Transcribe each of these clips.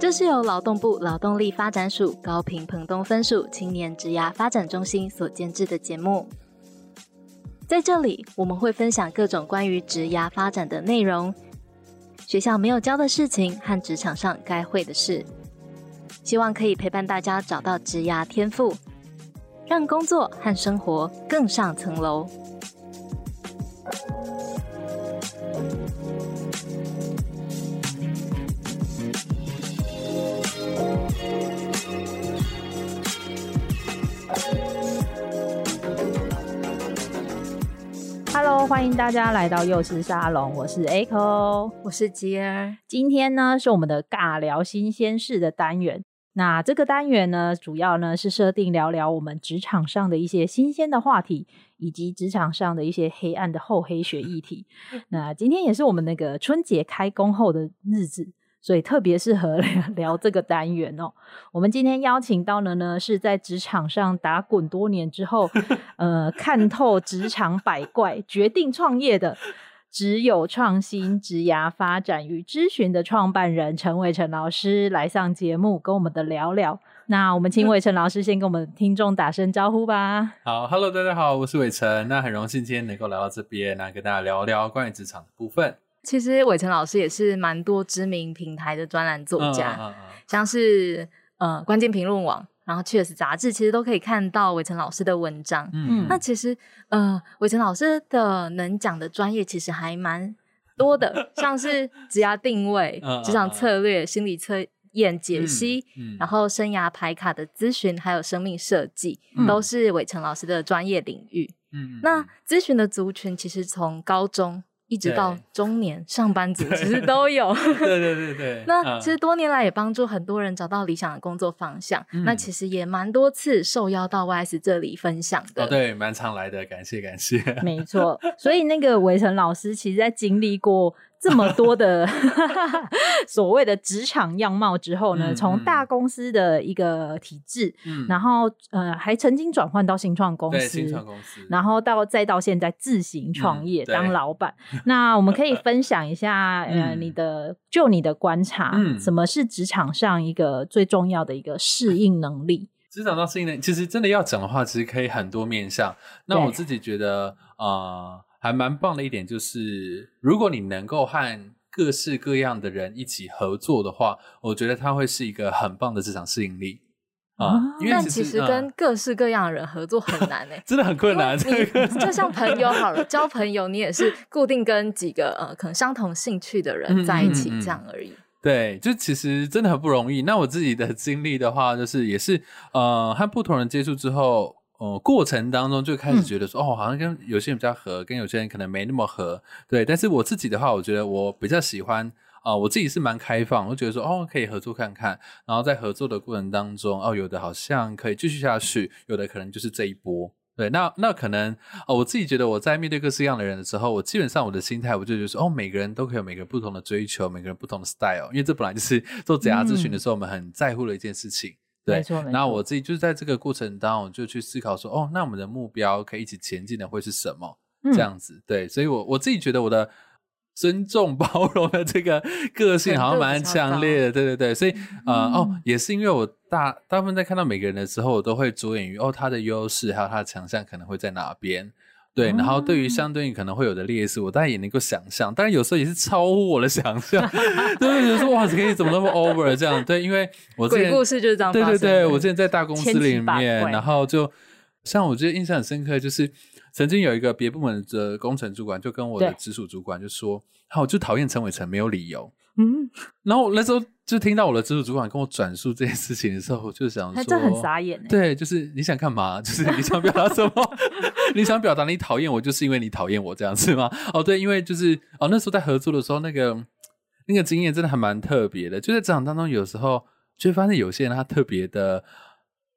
这是由劳动部劳动力发展署高屏澎东分署青年职涯发展中心所监制的节目。在这里，我们会分享各种关于职涯发展的内容，学校没有教的事情和职场上该会的事，希望可以陪伴大家找到职涯天赋，让工作和生活更上层楼。Hello，欢迎大家来到幼师沙龙，我是 Echo，我是吉儿。今天呢是我们的尬聊新鲜事的单元。那这个单元呢，主要呢是设定聊聊我们职场上的一些新鲜的话题，以及职场上的一些黑暗的厚黑学议题。那今天也是我们那个春节开工后的日子。所以特别适合聊 聊这个单元哦。我们今天邀请到的呢，是在职场上打滚多年之后，呃，看透职场百怪，决定创业的职友创新职涯发展与咨询的创办人陈伟成老师来上节目，跟我们的聊聊。那我们请 伟成老师先跟我们听众打声招呼吧。好，Hello，大家好，我是伟成。那很荣幸今天能够来到这边，来跟大家聊聊关于职场的部分。其实伟成老师也是蛮多知名平台的专栏作家，嗯嗯嗯、像是呃关键评论网，然后 Cheers 杂志，其实都可以看到伟成老师的文章。嗯，那其实呃伟成老师的能讲的专业其实还蛮多的，像是职涯定位、职场策略、心理测验解析，嗯嗯、然后生涯排卡的咨询，还有生命设计，嗯、都是伟成老师的专业领域。嗯，那咨询的族群其实从高中。一直到中年上班族其实都有，对对对对。那其实多年来也帮助很多人找到理想的工作方向。嗯、那其实也蛮多次受邀到 YS 这里分享的。哦，对，蛮常来的，感谢感谢。没错，所以那个伟成老师其实在经历过。这么多的 所谓的职场样貌之后呢，从、嗯、大公司的一个体制，嗯、然后呃还曾经转换到新创公司，新创公司，然后到再到现在自行创业、嗯、当老板。那我们可以分享一下，呃，你的就你的观察，嗯、什么是职场上一个最重要的一个适应能力？职场上适应能力，其实真的要讲的话，其实可以很多面向。那我自己觉得啊。呃还蛮棒的一点就是，如果你能够和各式各样的人一起合作的话，我觉得它会是一个很棒的市场适应力啊。嗯、因为但其实跟各式各样的人合作很难诶、欸，真的很困难。你就像朋友好了，交朋友你也是固定跟几个呃可能相同兴趣的人在一起这样而已。嗯嗯嗯对，就其实真的很不容易。那我自己的经历的话，就是也是呃和不同人接触之后。哦、呃，过程当中就开始觉得说，嗯、哦，好像跟有些人比较合，跟有些人可能没那么合，对。但是我自己的话，我觉得我比较喜欢啊、呃，我自己是蛮开放，我觉得说，哦，可以合作看看。然后在合作的过程当中，哦，有的好像可以继续下去，有的可能就是这一波，对。那那可能哦，我自己觉得我在面对各式各样的人的时候，我基本上我的心态，我就觉得说，哦，每个人都可以有每个人不同的追求，每个人不同的 style，因为这本来就是做职涯咨询的时候，我们很在乎的一件事情。嗯对。那我自己就是在这个过程当中，就去思考说，哦，那我们的目标可以一起前进的会是什么？嗯、这样子，对。所以我我自己觉得我的尊重 包容的这个个性好像蛮强烈的，对对对。所以，嗯、呃，哦，也是因为我大大部分在看到每个人的时候，我都会着眼于哦，他的优势还有他的强项可能会在哪边。对，然后对于相对应可能会有的劣势，我当然也能够想象，但是有时候也是超乎我的想象，对，有时候哇，可以怎么那么 over 这样？对，因为我之前鬼故事就是这样，对对对，我之前在大公司里面，然后就像我觉得印象很深刻，就是曾经有一个别部门的工程主管就跟我的直属主管就说，好，我就讨厌陈伟成没有理由。嗯，然后那时候就听到我的直属主管跟我转述这件事情的时候，我就想说，这很傻眼。对，就是你想干嘛？就是你想表达什么？你想表达你讨厌我，就是因为你讨厌我这样子吗？哦，对，因为就是哦，那时候在合作的时候，那个那个经验真的还蛮特别的。就在职场当中，有时候就会发现有些人他特别的。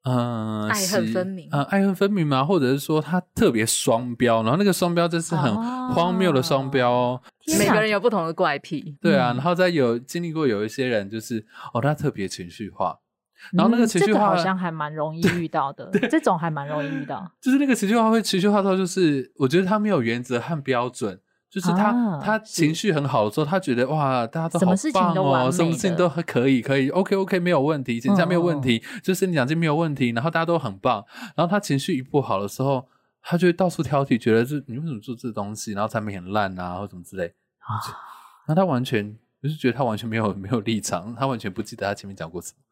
嗯，爱恨分明。嗯，爱恨分明嘛，或者是说他特别双标，然后那个双标真是很荒谬的双标哦。每个人有不同的怪癖。对啊，然后再有经历过有一些人，就是哦，他特别情绪化，然后那个情绪化、嗯这个、好像还蛮容易遇到的，这种还蛮容易遇到。就是那个情绪化会情绪化到，就是我觉得他没有原则和标准，就是他、啊、他情绪很好的时候，他觉得哇，大家都好棒哦，什么事情都完美，什么事情都可以可以，OK OK 没有问题，请假没有问题，嗯、就是你讲这没有问题，然后大家都很棒。然后他情绪一不好的时候，他就会到处挑剔，觉得是你为什么做这东西，然后产品很烂啊，或什么之类。啊，那他完全就是觉得他完全没有没有立场，他完全不记得他前面讲过什么。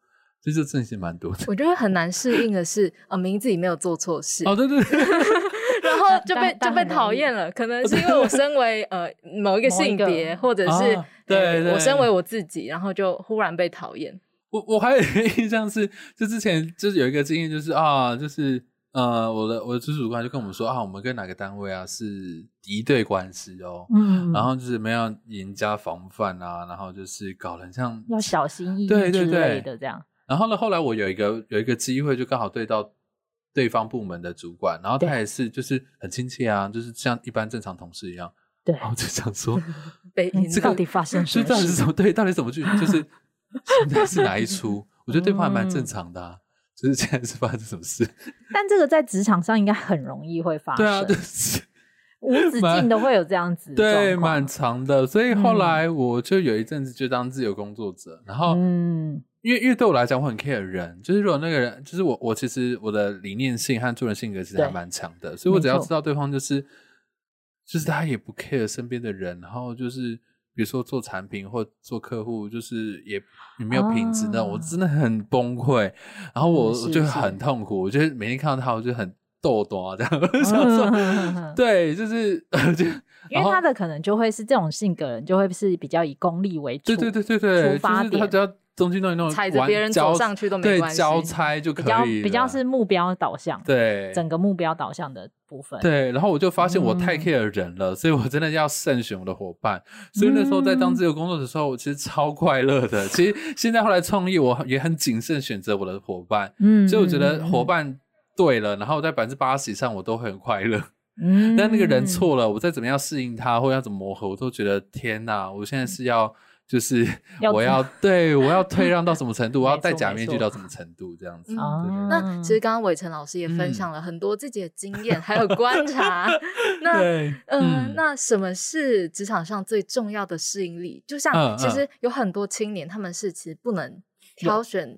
这就真心蛮多的。我觉得很难适应的是，呃，明明自己没有做错事。哦，对对对。然后就被就被讨厌了，可能是因为我身为呃某一个性别，或者是、啊、对，对我身为我自己，然后就忽然被讨厌。我我还有一个印象是，就之前就是有一个经验，就是啊，就是呃，我的我的直属主管就跟我们说啊，我们跟哪个单位啊是敌对关系哦，嗯，然后就是没有严加防范啊，然后就是搞得像要小心翼翼之类的这样。对对对然后呢，后来我有一个有一个机会，就刚好对到对方部门的主管，然后他也是就是很亲切啊，就是像一般正常同事一样。对，然后就想说，这个到底发生 什么？到底是什么？对，到底怎么去？就是现在是哪一出？我觉得对方还蛮正常的，啊，就是现在是发生什么事？但这个在职场上应该很容易会发生。对啊，就是无止境都会有这样子，对，蛮长的。所以后来我就有一阵子就当自由工作者，然后嗯。因为因为对我来讲，我很 care 人，就是如果那个人，就是我我其实我的理念性和做人性格其实还蛮强的，所以我只要知道对方就是就是他也不 care 身边的人，然后就是比如说做产品或做客户，就是也也没有品质的，啊，我真的很崩溃，然后我我就很痛苦，我觉得每天看到他，我就很逗逗啊这样，想说对，就是 就因为他的可能就会是这种性格人，就会是比较以功利为主，对对对对对，出发点，就是他只要。东西弄一弄，踩着别人走上去都没关系。对，交差就可以比较比较是目标导向，对，整个目标导向的部分。对，然后我就发现我太 care 人了，嗯、所以我真的要慎选我的伙伴。所以那时候在当自由工作的时候，我其实超快乐的。其实现在后来创业，我也很谨慎选择我的伙伴。嗯，所以我觉得伙伴对了，然后在百分之八十以上我都会很快乐。嗯，但那个人错了，我再怎么样适应他，或者要怎么磨合，我都觉得天哪，我现在是要。就是我要 对我要退让到什么程度，我要戴假面具到什么程度，这样子。嗯、那其实刚刚伟成老师也分享了很多自己的经验，还有观察。那嗯、呃，那什么是职场上最重要的适应力？就像其实有很多青年，他们是其实不能挑选，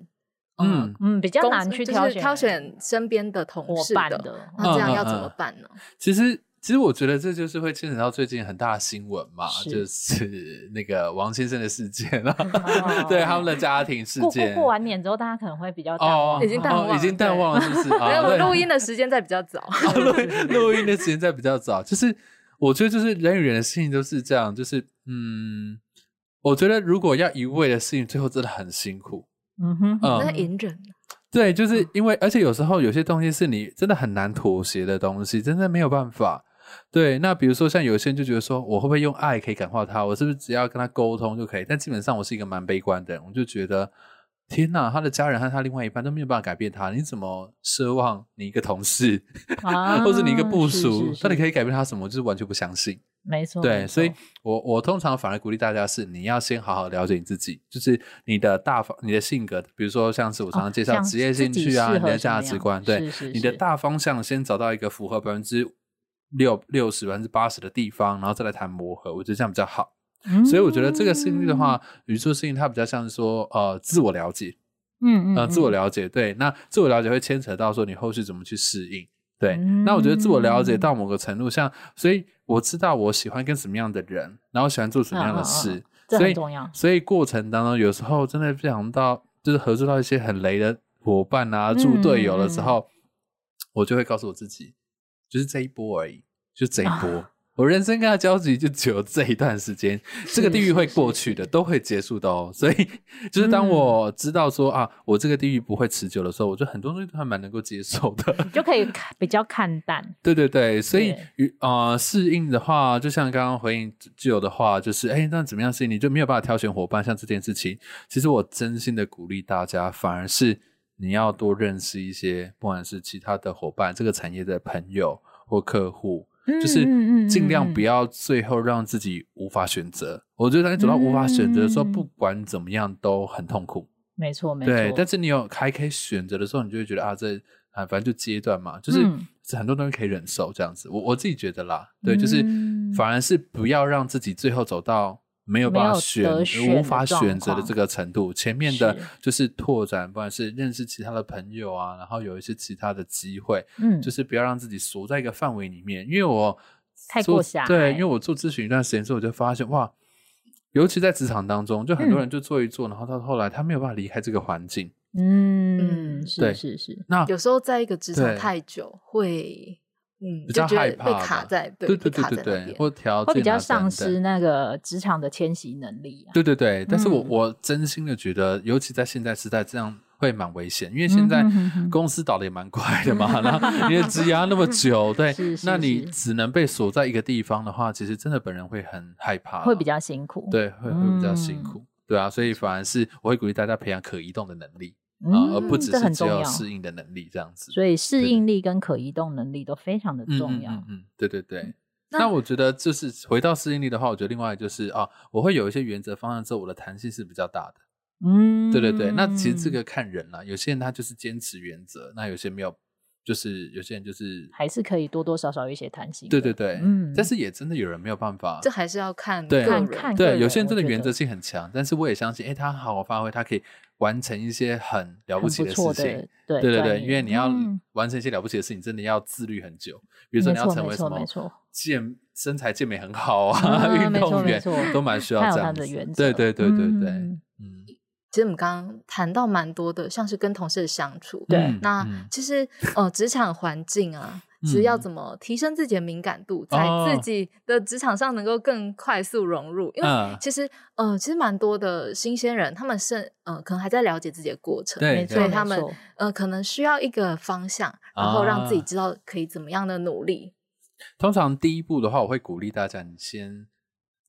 嗯嗯，比较难去挑选、就是、挑选身边的同事的，的。那这样要怎么办呢？其实。其实我觉得这就是会牵扯到最近很大的新闻嘛，是就是那个王先生的事件啊，哦、对他们的家庭事件。过，过完年之后，大家可能会比较淡忘，哦、已经淡忘，哦，已经淡忘了，是不是？没有，录音的时间在比较早。录录音的时间在比较早，就是我觉得就是人与人的事情都是这样，就是嗯，我觉得如果要一味的事情，最后真的很辛苦。嗯哼，嗯，在隐忍。对，就是因为，而且有时候有些东西是你真的很难妥协的东西，真的没有办法。对，那比如说像有些人就觉得说，我会不会用爱可以感化他？我是不是只要跟他沟通就可以？但基本上我是一个蛮悲观的人，我就觉得，天哪，他的家人和他另外一半都没有办法改变他，你怎么奢望你一个同事，啊、或者你一个部属，到底可以改变他什么？就是完全不相信。没错，对，所以我我通常反而鼓励大家是，你要先好好了解你自己，就是你的大方、你的性格，比如说像是我常常介绍职业兴趣啊，哦、你的价值观，对，是是是你的大方向先找到一个符合百分之。六六十百分之八十的地方，然后再来谈磨合，我觉得这样比较好。嗯、所以我觉得这个适应力的话，与做适应它比较像是说，呃，自我了解，嗯嗯，呃，自我了解，对，那自我了解会牵扯到说你后续怎么去适应，对。嗯、那我觉得自我了解到某个程度，像，所以我知道我喜欢跟什么样的人，然后喜欢做什么样的事，啊啊啊所以所以过程当中有时候真的不想到，就是合作到一些很雷的伙伴啊，猪队友的时候，嗯、我就会告诉我自己。就是这一波而已，就这一波。啊、我人生跟他交集就只有这一段时间，这个地狱会过去的，都会结束的哦。所以，就是当我知道说、嗯、啊，我这个地狱不会持久的时候，我觉得很多东西都还蛮能够接受的，你就可以比较看淡。对对对，所以与呃适应的话，就像刚刚回应挚友的话，就是哎，那怎么样适应？你就没有办法挑选伙伴，像这件事情，其实我真心的鼓励大家，反而是。你要多认识一些，不管是其他的伙伴、这个产业的朋友或客户，嗯、就是尽量不要最后让自己无法选择。嗯、我觉得当你走到无法选择的时候，嗯、不管怎么样都很痛苦。没错，没错。对，但是你有还可以选择的时候，你就会觉得啊，这啊，反正就阶段嘛，就是很多东西可以忍受这样子。我我自己觉得啦，对，就是反而是不要让自己最后走到没有办法选、无法选择的这个程度。前面的就是拓展，不管是认识其他的朋友啊，然后有一些其他的机会，嗯，就是不要让自己锁在一个范围里面。因为我太过狭隘，对，因为我做咨询一段时间之后，我就发现哇。尤其在职场当中，就很多人就做一做，嗯、然后到后来他没有办法离开这个环境。嗯，对是是是。那有时候在一个职场太久，会嗯比较害怕被卡在，对对对对对，或调会比较丧失那个职场的迁徙能力、啊。对对对，但是我、嗯、我真心的觉得，尤其在现在时代这样。会蛮危险，因为现在公司倒的也蛮快的嘛，然后因为积压那么久，对，是是是，那你只能被锁在一个地方的话，其实真的本人会很害怕，会比较辛苦，对，会会比较辛苦，嗯、对啊，所以反而是我会鼓励大家培养可移动的能力啊、而不只是只有适应的能力这样子。所以适应力跟可移动能力都非常的重要。嗯，嗯，对对对。那，那我觉得就是回到适应力的话，我觉得另外就是啊，我会有一些原则方向之后，我的弹性是比较大的。嗯，对对对，那其实这个看人啦，有些人他就是坚持原则，那有些没有，就是有些人就是还是可以多多少少有一些弹性。对对对，嗯，但是也真的有人没有办法，这还是要看对看看对，有些人真的原则性很强，但是我也相信，哎，他好好发挥，他可以完成一些很了不起的事情。对对对，因为你要完成一些了不起的事情，真的要自律很久。比如说你要成为什么健身材健美很好啊，运动员都蛮需要这样的原则。对对对对对，嗯。其实我们刚刚谈到蛮多的，像是跟同事的相处。对，那其实呃，职场环境啊，其实要怎么提升自己的敏感度，在自己的职场上能够更快速融入。因为其实呃，其实蛮多的新鲜人，他们是呃，可能还在了解自己的过程，对，所以他们呃，可能需要一个方向，然后让自己知道可以怎么样的努力。通常第一步的话，我会鼓励大家，你先。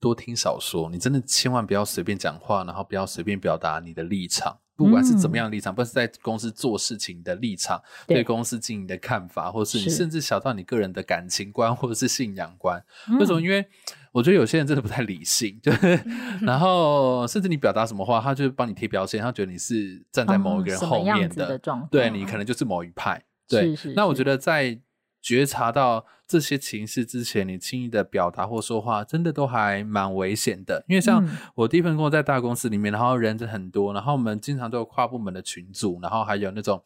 多听少说，你真的千万不要随便讲话，然后不要随便表达你的立场，不管是怎么样的立场，不是在公司做事情的立场，对公司经营的看法，或是你甚至小到你个人的感情观或者是信仰观。为什么？因为我觉得有些人真的不太理性，就是然后甚至你表达什么话，他就帮你贴标签，他觉得你是站在某一个人后面的，对你可能就是某一派。对，那我觉得在。觉察到这些情绪之前，你轻易的表达或说话，真的都还蛮危险的。因为像我第一份工作在大公司里面，然后人很多，然后我们经常都有跨部门的群组，然后还有那种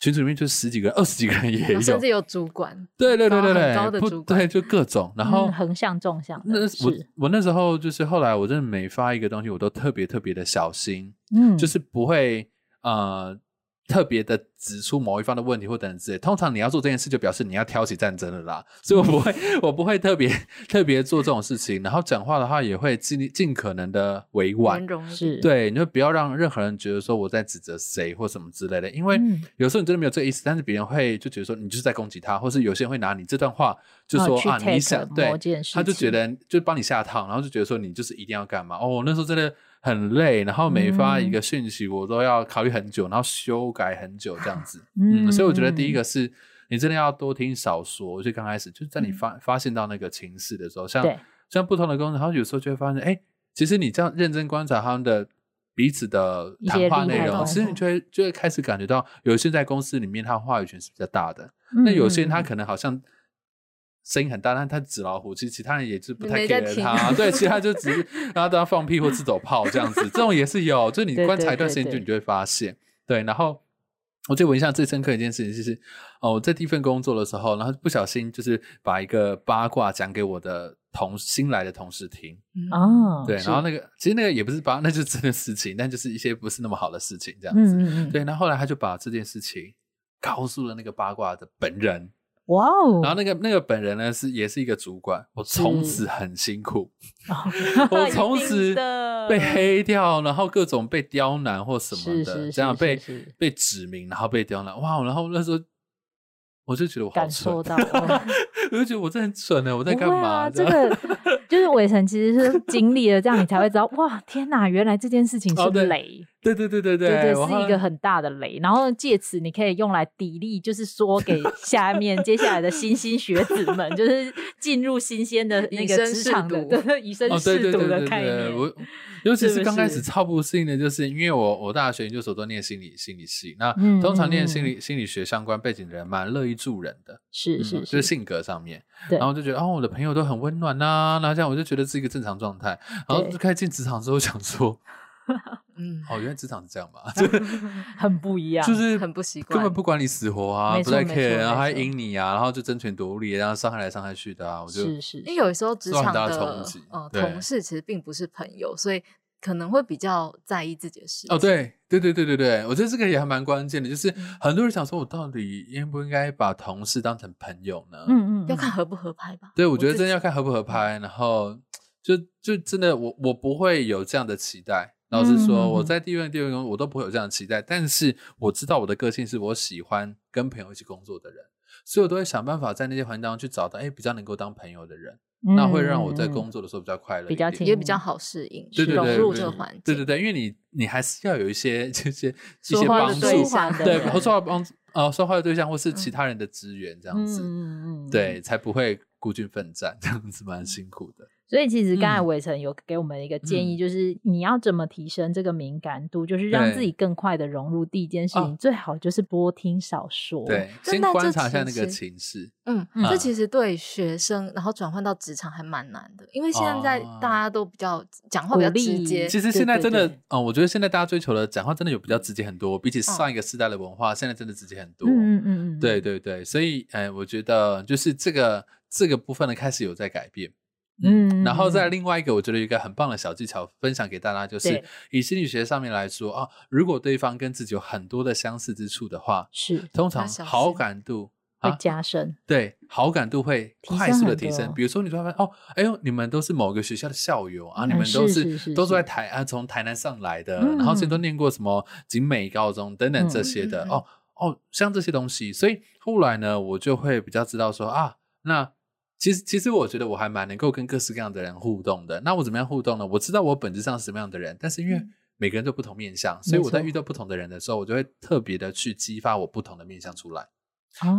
群组里面就十几个人、二十几个人也有，甚至有主管，对对对对对，高的主管，对，就各种，然后横向纵向。那我我那时候就是后来，我真的每发一个东西，我都特别特别的小心，嗯，就是不会呃。特别的指出某一方的问题或等等之类，通常你要做这件事，就表示你要挑起战争了啦。所以我不会，我不会特别特别做这种事情。然后讲话的话，也会尽尽可能的委婉，是对，你就不要让任何人觉得说我在指责谁或什么之类的。因为有时候你真的没有这个意思，但是别人会就觉得说你就是在攻击他，或是有些人会拿你这段话就说啊，你想对，他就觉得就帮你下套，然后就觉得说你就是一定要干嘛。哦，那时候真的。很累，然后每发一个讯息，我都要考虑很久，嗯、然后修改很久这样子。嗯，嗯，所以我觉得第一个是你真的要多听少说。就刚开始就是在你发、嗯、发现到那个情势的时候，像像不同的公司，然后有时候就会发现，哎，其实你这样认真观察他们的彼此的谈话内容，其实你就会就会开始感觉到，有些在公司里面他话语权是比较大的，嗯、那有些人他可能好像。声音很大，但他纸老虎，其实其他人也是不太 care 他，对，其他就只是 让他当放屁或自走炮这样子，这种也是有，就是你观察一段时间，就你就会发现，对，对，对，对，对。然后我记得我印象最深刻一件事情就是，哦，我在第一份工作的时候，然后不小心就是把一个八卦讲给我的同新来的同事听，哦，对，然后那个其实那个也不是八，那就是真的事情，但就是一些不是那么好的事情这样子，嗯嗯嗯对。然后后来他就把这件事情告诉了那个八卦的本人。哇哦！然后那个那个本人呢，是也是一个主管，我从此很辛苦，我从此被黑掉，然后各种被刁难或什么的，这样被被指名，然后被刁难，哇！然后那时候我就觉得我好蠢，我就觉得我真的很蠢呢，我在干嘛？这个就是伟成，其实是经历了这样，你才会知道，哇！天哪，原来这件事情是雷，对对对对对，对，对是一个很大的雷。然后借此你可以用来砥砺，就是说给 下面接下来的新兴学子们，就是进入新鲜的那个职场的以身试毒的概念。哦、我尤其是刚开始超不适应的，就是因为我我大学研究所都念心理心理系，那通常念心理、嗯、心理学相关背景的人蛮乐意助人的，是是、嗯，就是性格上面，然后就觉得哦，我的朋友都很温暖呐、啊，那这样我就觉得是一个正常状态。然后就开始进职场之后想说。嗯，哦，原来职场是这样吧？很不一样，就是很不习惯，根本不管你死活啊，不太 care，然后还赢你啊，然后就争权夺利，然后伤害来伤害去的啊，我就，是是，因为有时候职场的呃同事其实并不是朋友，所以可能会比较在意自己的事。哦，对对对对对对，我觉得这个也还蛮关键的，就是很多人想说，我到底应不应该把同事当成朋友呢？嗯嗯，要看合不合拍吧。对，我觉得真的要看合不合拍，然后就就真的我我不会有这样的期待。老实说，我在第一份、第二份工作，我都不会有这样的期待。但是我知道我的个性是我喜欢跟朋友一起工作的人，所以我都会想办法在那些环境当中去找到，哎，比较能够当朋友的人，那会让我在工作的时候比较快乐，比较也比较好适应，对对对，融入这个环境。对对对，因为你你还是要有一些这些 一些帮助，对，说话帮呃说话的对象或是其他人的资源这样子，嗯嗯，对，才不会孤军奋战，这样子蛮辛苦的。所以其实刚才伟成有给我们一个建议，就是你要怎么提升这个敏感度，就是让自己更快的融入。第一件事情最好就是多听少说，对，先观察一下那个情势。嗯，这其实对学生然后转换到职场还蛮难的，因为现在大家都比较讲话比较直接。其实现在真的，嗯，我觉得现在大家追求的讲话真的有比较直接很多，比起上一个时代的文化，现在真的直接很多。嗯嗯嗯，对对对，所以哎，我觉得就是这个这个部分呢，开始有在改变。嗯，然后再另外一个，我觉得一个很棒的小技巧分享给大家，就是以心理学上面来说啊，如果对方跟自己有很多的相似之处的话，是通常好感度会加深，对，好感度会快速的提升。比如说，你突然发现哦，哎呦，你们都是某个学校的校友啊，你们都是都是在台啊，从台南上来的，然后之前都念过什么景美高中等等这些的哦哦，像这些东西，所以后来呢，我就会比较知道说啊，那。其实，其实我觉得我还蛮能够跟各式各样的人互动的。那我怎么样互动呢？我知道我本质上是什么样的人，但是因为每个人都不同面相，所以我在遇到不同的人的时候，我就会特别的去激发我不同的面相出来。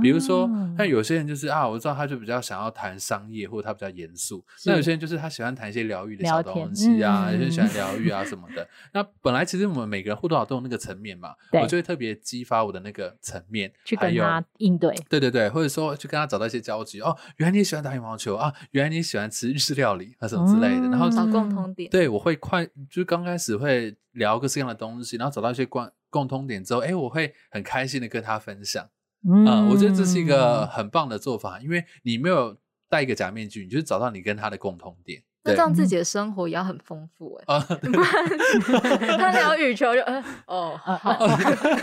比如说，那有些人就是啊，我知道他就比较想要谈商业，或者他比较严肃。那有些人就是他喜欢谈一些疗愈的小东西啊，有些人喜欢疗愈啊什么的。那本来其实我们每个人互动都有那个层面嘛，我就会特别激发我的那个层面，去跟他应对。对对对，或者说去跟他找到一些交集。哦，原来你喜欢打羽毛球啊，原来你喜欢吃日式料理啊什么之类的。然后找共同点。对，我会快，就刚开始会聊各式各样的东西，然后找到一些关共通点之后，哎，我会很开心的跟他分享。嗯，我觉得这是一个很棒的做法，因为你没有戴一个假面具，你就找到你跟他的共同点。那这样自己的生活也要很丰富哎、欸，不然 他聊羽球就嗯哦好，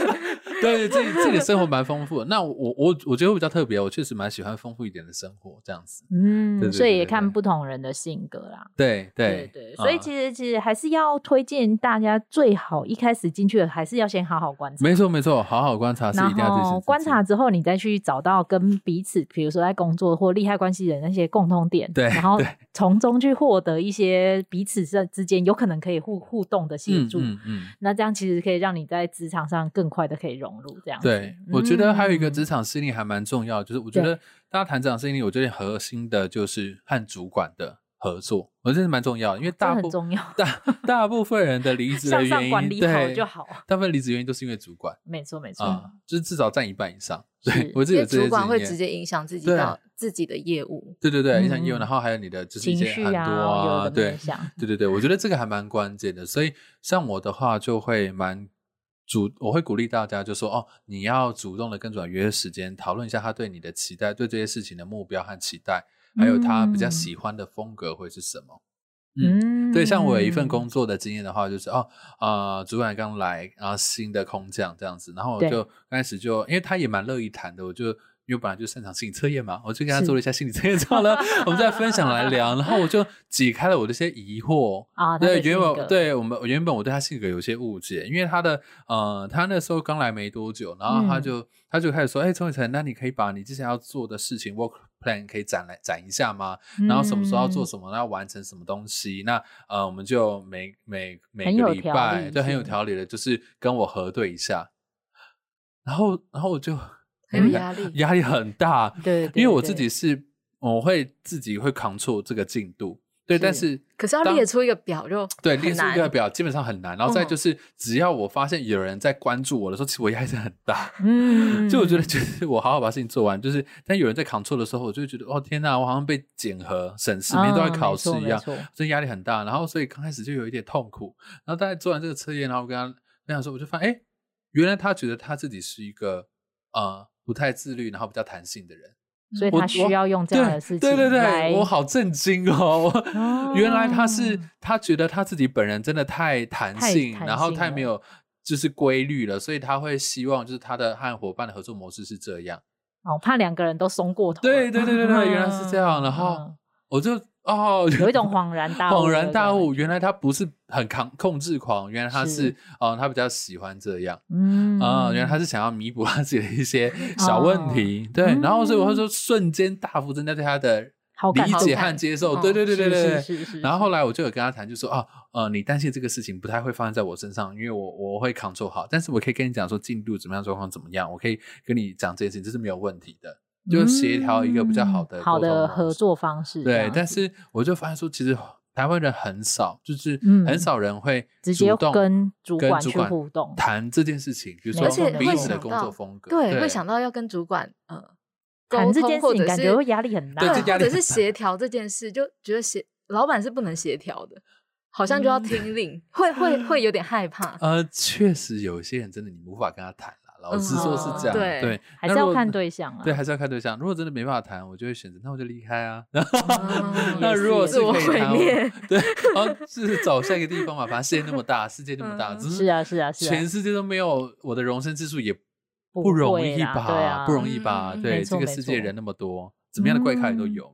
对，自己自己的生活蛮丰富的。那我我我觉得我比较特别，我确实蛮喜欢丰富一点的生活这样子。嗯，所以也看不同人的性格啦。对对对，所以其实其实还是要推荐大家最好一开始进去的还是要先好好观察。没错没错，好好观察是一定要。然后观察之后，你再去找到跟彼此，比如说在工作或利害关系人那些共通点，对，然后从中去获。获得一些彼此之之间有可能可以互互动的协助，嗯，嗯，嗯，那这样其实可以让你在职场上更快的可以融入。这样对，我觉得还有一个职场适应还蛮重要，就是我觉得大家谈职场适应，我觉得核心的就是和主管的合作，我觉得蛮重要，因为大部分大大部分人的离职的原因，对，就好，大部分离职原因都是因为主管，没错没错，嗯，就是至少占一半以上。对，我自己有主管会直接影响自己的自己的业务。对对对，影响业务，然后还有你的就是一些很多啊，对对对对，我觉得这个还蛮关键的。所以像我的话，就会蛮主，我会鼓励大家，就说哦，你要主动的跟主管约时间，讨论一下他对你的期待，对这些事情的目标和期待，还有他比较喜欢的风格会是什么。嗯，对，像我有一份工作的经验的话，就是哦，啊、呃，主管刚来，然后新的空降这样子，然后我就刚开始就，因为他也蛮乐意谈的，我就因为本来就擅长心理测验嘛，我就跟他做了一下心理测验之后呢，我们再分享来聊，然后我就解开了我的一些疑惑 啊。对，原本对我们原本我对他性格有些误解，因为他的呃，他那时候刚来没多久，然后他就、嗯、他就开始说，哎，陈伟成，那你可以把你之前要做的事情 work plan 可以展来展一下吗？然后什么时候要做什么，要完成什么东西？那呃，我们就每每每个礼拜就很有条理的，就是跟我核对一下。然后，然后我就很有压力，压力很大。对，对，对，因为我自己是，我会自己会 control 这个进度。对，但是可是要列出一个表就对，列出一个表基本上很难。然后再就是，只要我发现有人在关注我的时候，其实我压力是很大。嗯，就我觉得，就是我好好把事情做完，就是但有人在 control 的时候，我就会觉得哦天哪，我好像被检核审视，每天都在考试一样，所以压力很大。然后所以刚开始就有一点痛苦。然后大家做完这个测验，然后我跟他分享说，我就发现哎。原来他觉得他自己是一个呃不太自律，然后比较弹性的人，所以他需要用这样的事情。对对对对，我好震惊哦！哦原来他是他觉得他自己本人真的太弹性，然后太没有就是规律了，所以他会希望就是他的和伙伴的合作模式是这样。哦，怕两个人都松过头。对对对对对，原来是这样。然后我就。哦，有一种恍然大悟，恍然大悟，原来他不是很抗控制狂，原来他是，哦，他比较喜欢这样，嗯。啊，原来他是想要弥补他自己的一些小问题，对，然后所以我会说瞬间大幅增加对他的理解和接受，对对对对对，然后后来我就有跟他谈，就说啊，呃，你担心这个事情不太会发生在我身上，因为我我会 control 好，但是我可以跟你讲说进度怎么样，状况怎么样，我可以跟你讲这件事情，这是没有问题的。就协调一个比较好的、嗯、好的合作方式。对，但是我就发现说，其实台湾人很少，就是很少人会直接跟主管去互动谈这件事情，比如说彼此的工作风格，对，会想到要跟主管呃谈这件事情，感觉会压力很大，或者是协调这件事，就觉得协老板是不能协调的，好像就要听令，会会会有点害怕。呃，确实有一些人真的你无法跟他谈。老实说是这样，对，还是要看对象啊。对，还是要看对象。如果真的没办法谈，我就会选择，那我就离开啊。那如果是可以谈，对，然后，是找下一个地方嘛。反正世界那么大，世界那么大，是啊，是啊，是啊全世界都没有我的容身之处，也不容易吧？不容易吧？对，这个世界人那么多。怎么样的怪咖也都 有，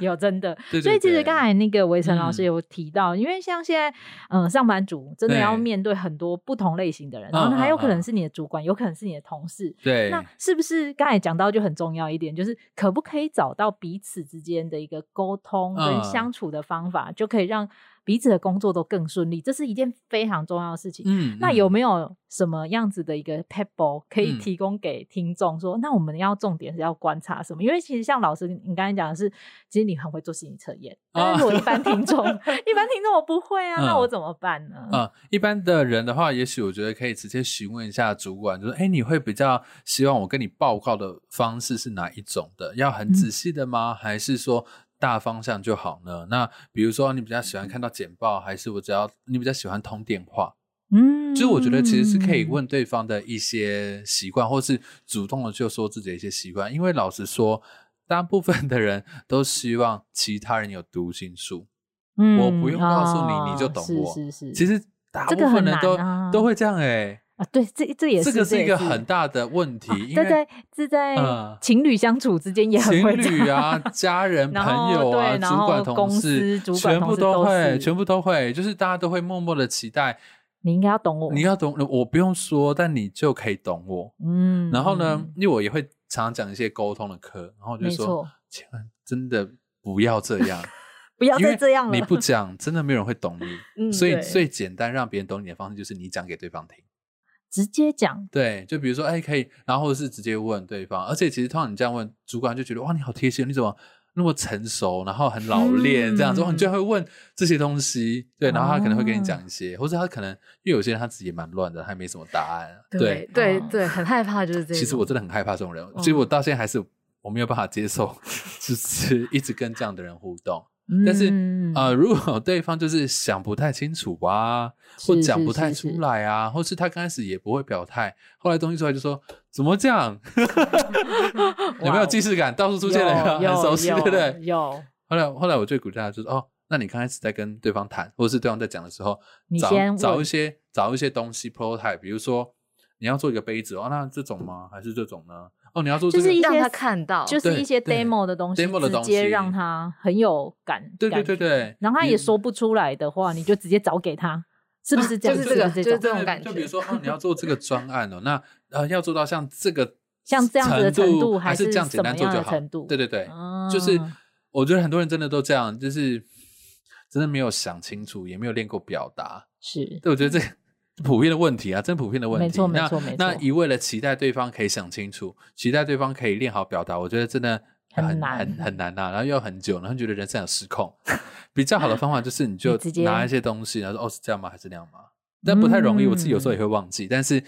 有真的。所以其实刚才那个维晨老师有提到，因为像现在，嗯，上班族真的要面对很多不同类型的人，然后还有可能是你的主管，有可能是你的同事。对，那是不是刚才讲到就很重要一点，就是可不可以找到彼此之间的一个沟通跟相处的方法，就可以让彼此的工作都更顺利，这是一件非常重要的事情。嗯，那有没有什么样子的一个 pebble 可以提供给听众说，嗯、那我们要重点是要观察什么？因为其实像老师你刚才讲的是，其实你很会做心理测验，但是我一般听众，一般听众我不会啊，嗯、那我怎么办呢？嗯，一般的人的话，也许我觉得可以直接询问一下主管，就是哎，你会比较希望我跟你报告的方式是哪一种的？要很仔细的吗？嗯、还是说？大方向就好呢。那比如说，你比较喜欢看到简报，还是我只要你比较喜欢通电话？嗯，就是我觉得其实是可以问对方的一些习惯，或是主动的就说自己的一些习惯。因为老实说，大部分的人都希望其他人有读心术。嗯，我不用告诉你，哦、你就懂我。是是是。其实大部分人都、啊、都会这样哎、欸。啊，对，这这也是这个是一个很大的问题，对对，这在情侣相处之间也很会情侣啊，家人朋友啊，主管同事，全部都会，全部都会，就是大家都会默默的期待你应该要懂我，你要懂我，不用说，但你就可以懂我，嗯，然后呢，因为我也会常常讲一些沟通的课，然后我就说，千万真的不要这样，不要再这样了，你不讲，真的没有人会懂你，所以最简单让别人懂你的方式就是你讲给对方听。直接讲，对，就比如说，哎、欸，可以，然后或者是直接问对方，而且其实通常你这样问，主管就觉得哇，你好贴心，你怎么那么成熟，然后很老练这样子，嗯、你就会问这些东西，对，然后他可能会跟你讲一些，哦、或者他可能因为有些人他自己也蛮乱的，他也没什么答案，对对对，对，很害怕就是这样。其实我真的很害怕这种人，其实、嗯、我到现在还是我没有办法接受，就是一直跟这样的人互动。但是，嗯、呃，如果对方就是想不太清楚啊，或讲不太出来啊，是是是是或是他刚开始也不会表态，后来东西出来就说怎么这样？有没有既视感？到处出现了，很熟悉，对不对？有。后来，后来我最鼓励他，就是哦，那你刚开始在跟对方谈，或者是对方在讲的时候，你先找找一些找一些东西 prototype，比如说你要做一个杯子哦，那这种吗？还是这种呢？哦，你要做这个，就是一些让他看到，就是一些 demo 的东西，demo 的东西，直接让他很有感。对对对对，然后他也说不出来的话，你就直接找给他，是不是这样？就是这个，就是这种感觉。就比如说，哦，你要做这个专案哦，那呃，要做到像这个 像这样子的程度，还是这样简单做就好？程度对对对，就是我觉得很多人真的都这样，就是 真的没有想清楚，也没有练过表达。是，对，我觉得这。普遍的问题啊，真普遍的问题。没错，没错，没错。那一味的期待对方可以想清楚，期待对方可以练好表达，我觉得真的很很难，很很难呐、啊。然后又要很久，然后觉得人生有失控。比较好的方法就是，你就拿一些东西，然后说哦，是这样吗？还是那样吗？但不太容易，我自己有时候也会忘记。嗯、但是，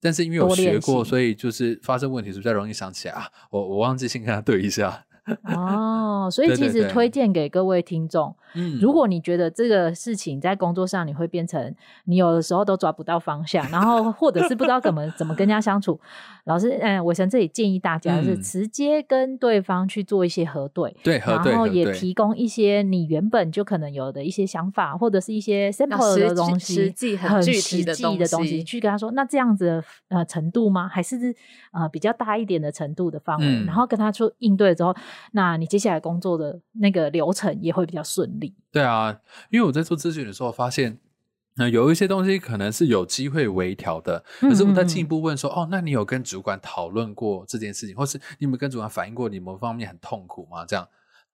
但是因为我学过，所以就是发生问题是比较容易想起来啊。我我忘记先跟他对一下。哦，所以其实推荐给各位听众，嗯，如果你觉得这个事情在工作上你会变成你有的时候都抓不到方向，然后或者是不知道怎么怎么跟人家相处，老师，嗯，伟成这里建议大家是直接跟对方去做一些核对，对，然后也提供一些你原本就可能有的一些想法，或者是一些 sample 的东西，实际很具体的东西，去跟他说，那这样子的呃程度吗？还是呃比较大一点的程度的范围，然后跟他说应对之后。那你接下来工作的那个流程也会比较顺利。对啊，因为我在做咨询的时候发现，那、呃、有一些东西可能是有机会微调的。可是我在进一步问说，嗯嗯哦，那你有跟主管讨论过这件事情，或是你有没有跟主管反映过你某方面很痛苦吗？这样。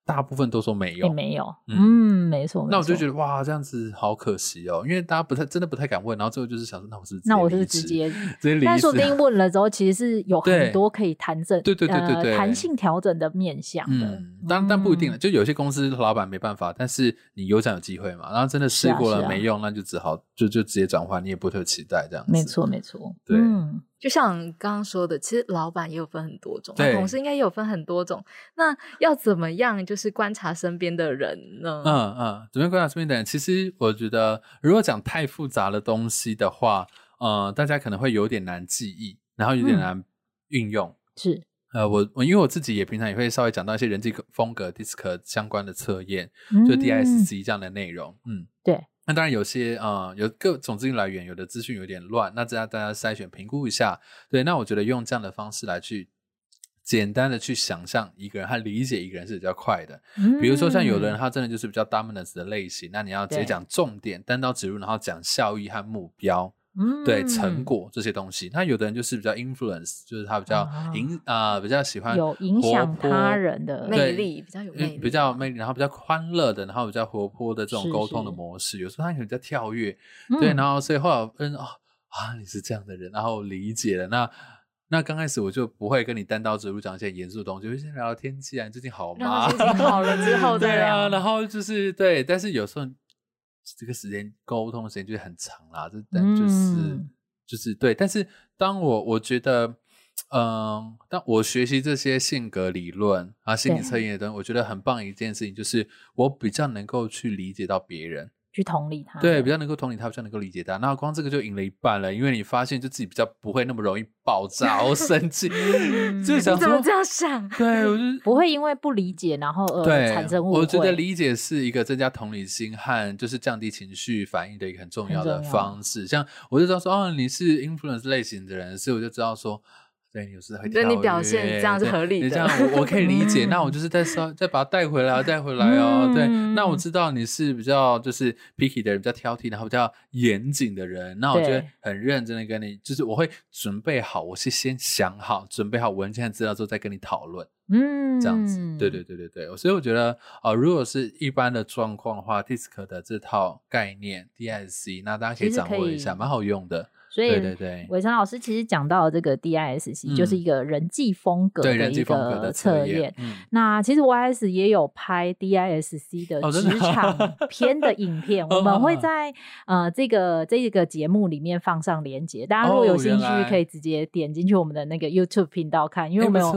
大部分都说没有，也没有，嗯，嗯没错。那我就觉得哇，这样子好可惜哦，因为大家不太真的不太敢问，然后最后就是想说，那我是那我就是直接直接离职。但说不定问了之后，其实是有很多可以弹性，对对对对对，弹性调整的面向的。嗯，但但不一定了，就有些公司老板没办法，但是你有这样有机会嘛，然后真的试过了没用，那就只好就就直接转换，你也不特期待这样子。没错没错，对。就像刚刚说的，其实老板也有分很多种，同事应该也有分很多种。那要怎么样，就是观察身边的人呢？嗯嗯，怎么样观察身边的人？其实我觉得，如果讲太复杂的东西的话，呃，大家可能会有点难记忆，然后有点难运用。嗯、是，呃，我我因为我自己也平常也会稍微讲到一些人际风格 DISC 相关的测验，嗯、就 DISC 这样的内容。嗯，对。那当然有些啊、呃，有各种资讯来源，有的资讯有点乱，那这样大家筛选评估一下。对，那我觉得用这样的方式来去简单的去想象一个人，他理解一个人是比较快的。嗯、比如说像有的人他真的就是比较 dominance 的类型，那你要直接讲重点，单刀直入，然后讲效益和目标。嗯，对，成果这些东西，那有的人就是比较 influence，就是他比较影啊，比较喜欢有影响他人的魅力，比较有魅力，比较魅力，然后比较欢乐的，然后比较活泼的这种沟通的模式。有时候他可能比较跳跃，对，然后所以后来嗯哦啊，你是这样的人，然后理解了。那那刚开始我就不会跟你单刀直入讲一些严肃的东西，就先聊聊天气啊，你最近好吗？好了之后 对啊。然后就是对，但是有时候。这个时间沟通的时间就很长啦，这但就是、嗯、就是对。但是当我我觉得，嗯、呃，当我学习这些性格理论啊、心理测验的东西，我觉得很棒一件事情，就是我比较能够去理解到别人。去同理他，对，比较能够同理他，比较能够理解他。那光这个就赢了一半了，因为你发现就自己比较不会那么容易爆炸 或生气，就想说怎么这样想？对，我就不会因为不理解然后而产生误会。我觉得理解是一个增加同理心和就是降低情绪反应的一个很重要的方式。像我就知道说，哦，你是 influence 类型的人，所以我就知道说。对，你有时会对你表现这样是合理的，你这样我我可以理解。那我就是再稍再把它带回来，带回来哦。嗯、对，那我知道你是比较就是 picky 的人，比较挑剔，然后比较严谨的人。那我就会很认真的跟你，就是我会准备好，我是先想好，准备好文件资料之后再跟你讨论。嗯，这样子，对对对对对。所以我觉得啊、呃，如果是一般的状况的话，DISC 的这套概念 DISC，那大家可以掌握一下，蛮好用的。所以，伟成老师其实讲到这个 DISC，就是一个人际风格的一个测验。那其实 YS 也有拍 DISC 的职场 片的影片，我们会在呃这个这个节目里面放上连接。大家如果有兴趣，可以直接点进去我们的那个 YouTube 频道看，因为我们有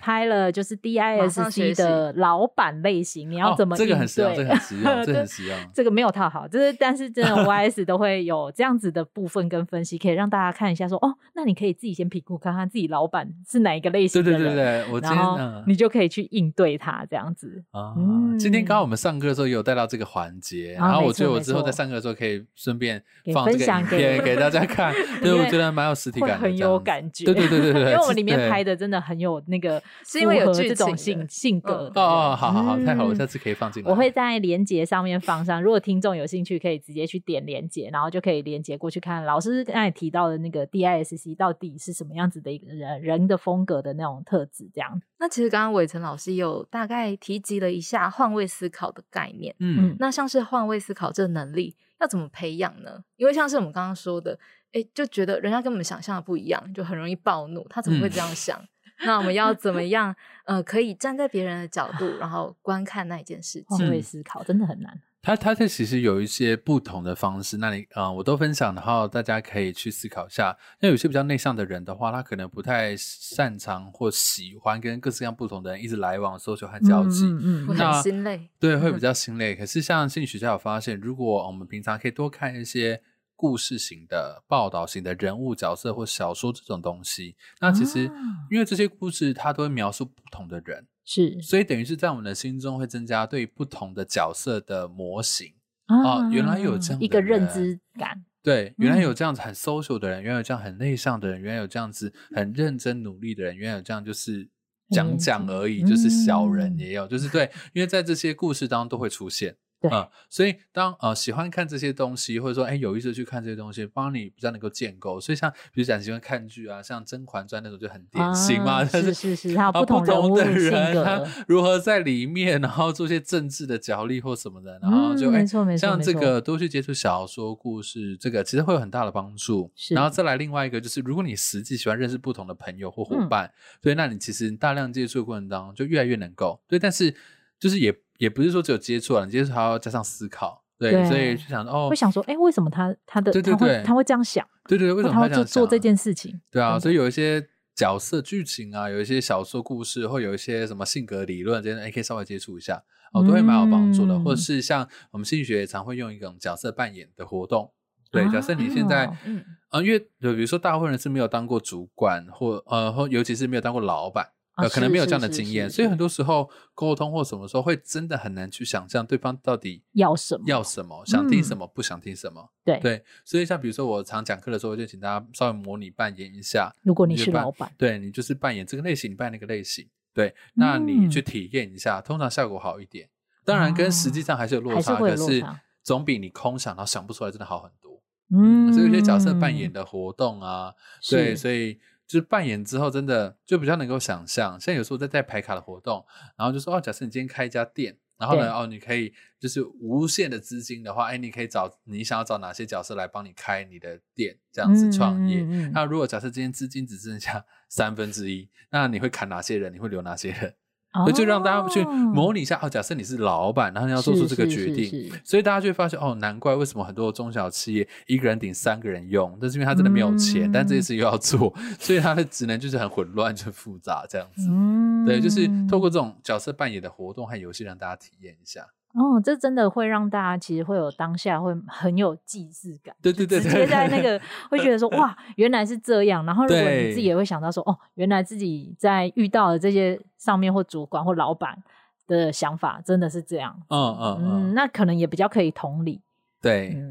拍了就是 DISC 的老板类型，你要怎么应对？这个很实用，这个很实用，这个很实用。这个没有套好，就是但是真的 YS 都会有这样子的部分跟分析。西，可以让大家看一下说，说哦，那你可以自己先评估看看自己老板是哪一个类型的人，对对对对，我今天然后你就可以去应对他这样子。啊、嗯，今天刚好我们上课的时候也有带到这个环节，然后我觉得我之后在上课的时候可以顺便放这个影片给，给大家看，对，我觉得蛮有实体感的，很有感觉。对对对对对，因为我们里面拍的真的很有那个，是因为有这种性性格。哦哦，好好好，太好了，我下次可以放进来。我会在连接上面放上，如果听众有兴趣，可以直接去点连接，然后就可以连接过去看老师刚才提到的那个 DISC 到底是什么样子的一个人人的风格的那种特质，这样。那其实刚刚伟成老师有大概提及了一下换位思考的概念，嗯，那像是换位思考这能力要怎么培养呢？因为像是我们刚刚说的，哎，就觉得人家跟我们想象的不一样，就很容易暴怒，他怎么会这样想？嗯那我们要怎么 样？呃，可以站在别人的角度，然后观看那一件事情，换位思考真的很难。他他这其实有一些不同的方式，那你啊、呃，我都分享，然后大家可以去思考一下。那有些比较内向的人的话，他可能不太擅长或喜欢跟各式各样不同的人一直来往、social 和交际，嗯，嗯，嗯，很心累，对，会比较心累。可是像心理学家有发现，如果我们平常可以多看一些。故事型的、报道型的人物角色或小说这种东西，那其实因为这些故事它都会描述不同的人，是，所以等于是在我们的心中会增加对不同的角色的模型啊。原来有这样一个认知感，对，原来有这样子很 social 的人，原来有这样很内向的人，原来有这样子很认真努力的人，原来有这样就是讲讲而已，就是小人也有，就是对，因为在这些故事当中都会出现。对嗯，所以当呃喜欢看这些东西，或者说哎有意思去看这些东西，帮你比较能够建构。所以像比如讲喜欢看剧啊，像《甄嬛传》那种就很典型嘛，啊、是是是，他不同的人他如何在里面，然后做些政治的角力或什么的，然后就、嗯、没错没错，像这个多去接触小说故事，这个其实会有很大的帮助。是，然后再来另外一个就是，如果你实际喜欢认识不同的朋友或伙伴，对、嗯，那你其实大量接触的过程当中就越来越能够对，但是就是也。也不是说只有接触啊，你接触还要加上思考，对，对所以就想哦，会想说，哎、欸，为什么他他的对对对，他会这样想？对对对，为什么他会这样想？做做这件事情？对啊，所以有一些角色剧情啊，有一些小说故事，或有一些什么性格理论这些，哎，可以稍微接触一下，哦，都会蛮有帮助的。嗯、或者是像我们心理学也常会用一种角色扮演的活动，对，假设你现在，嗯，啊，因为就比如说大部分人是没有当过主管，或呃，或尤其是没有当过老板。呃，可能没有这样的经验，所以很多时候沟通或什么时候会真的很难去想象对方到底要什么，要什么，想听什么，不想听什么。对对，所以像比如说我常讲课的时候，就请大家稍微模拟扮演一下。如果你是老板，对，你就是扮演这个类型，你扮演那个类型。对，那你去体验一下，通常效果好一点。当然跟实际上还是有落差，可是总比你空想然后想不出来真的好很多。嗯，所以有些角色扮演的活动啊，对，所以。就是扮演之后，真的就比较能够想象。像有时候在带牌卡的活动，然后就说哦，假设你今天开一家店，然后呢，哦，你可以就是无限的资金的话，哎，你可以找你想要找哪些角色来帮你开你的店，这样子创业。嗯嗯嗯。那如果假设今天资金只剩下三分之一，那你会砍哪些人？你会留哪些人？所以就让大家去模拟一下哦。假设你是老板，然后你要做出这个决定，所以大家就会发现哦，难怪为什么很多中小企业一个人顶三个人用，但是因为他真的没有钱，嗯、但这件事又要做，所以他的职能就是很混乱、就复杂这样子。嗯、对，就是透过这种角色扮演的活动和游戏，让大家体验一下。哦，这真的会让大家其实会有当下会很有既视感，对对对，直接在那个会觉得说哇，原来是这样。然后如果你自己也会想到说哦，原来自己在遇到的这些上面或主管或老板的想法真的是这样。嗯嗯嗯，那可能也比较可以同理。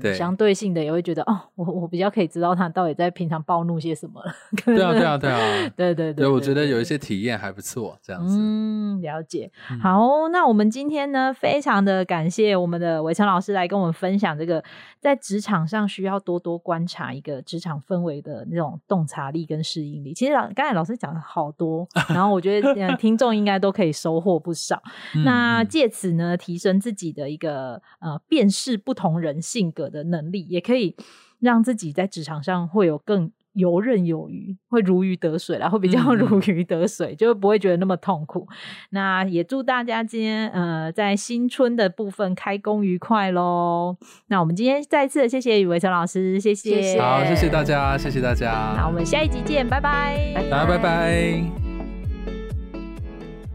对相对性的也会觉得哦，我我比较可以知道他到底在平常暴怒些什么了。对啊，对啊，对啊，对对对，我觉得有一些体验还不错，这样子。嗯，了解。好，那我们今天呢，非常的感谢我们的伟成老师来跟我们分享这个在职场上需要多多观察一个职场氛围的那种洞察力跟适应力。其实老刚才老师讲了好多，然后我觉得 听众应该都可以收获不少。那借此呢，提升自己的一个呃辨识不同人性格的能力，也可以让自己在职场上会有更游刃有余，会如鱼得水啦，会比较如鱼得水，嗯、就不会觉得那么痛苦。那也祝大家今天呃在新春的部分开工愉快喽！那我们今天再次谢谢宇维成老师，谢谢，谢谢，好，谢谢大家，谢谢大家。那我们下一集见，拜拜，大家拜拜。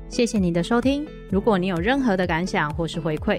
谢谢你的收听，如果你有任何的感想或是回馈。